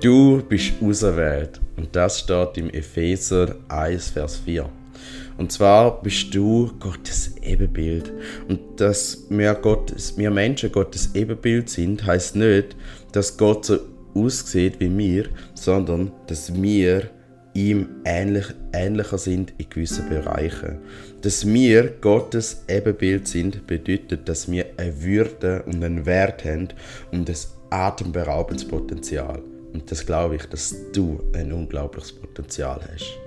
du bist auserwählt. Und das steht im Epheser 1, Vers 4. Und zwar bist du Gottes Ebenbild. Und dass wir, Gottes, wir Menschen Gottes Ebenbild sind, heißt nicht, dass Gott so aussieht wie wir, sondern dass wir ihm ähnlich, ähnlicher sind in gewissen Bereichen. Dass wir Gottes Ebenbild sind, bedeutet, dass wir eine Würde und einen Wert haben und ein atemberaubendes Potenzial. Und das glaube ich, dass du ein unglaubliches Potenzial hast.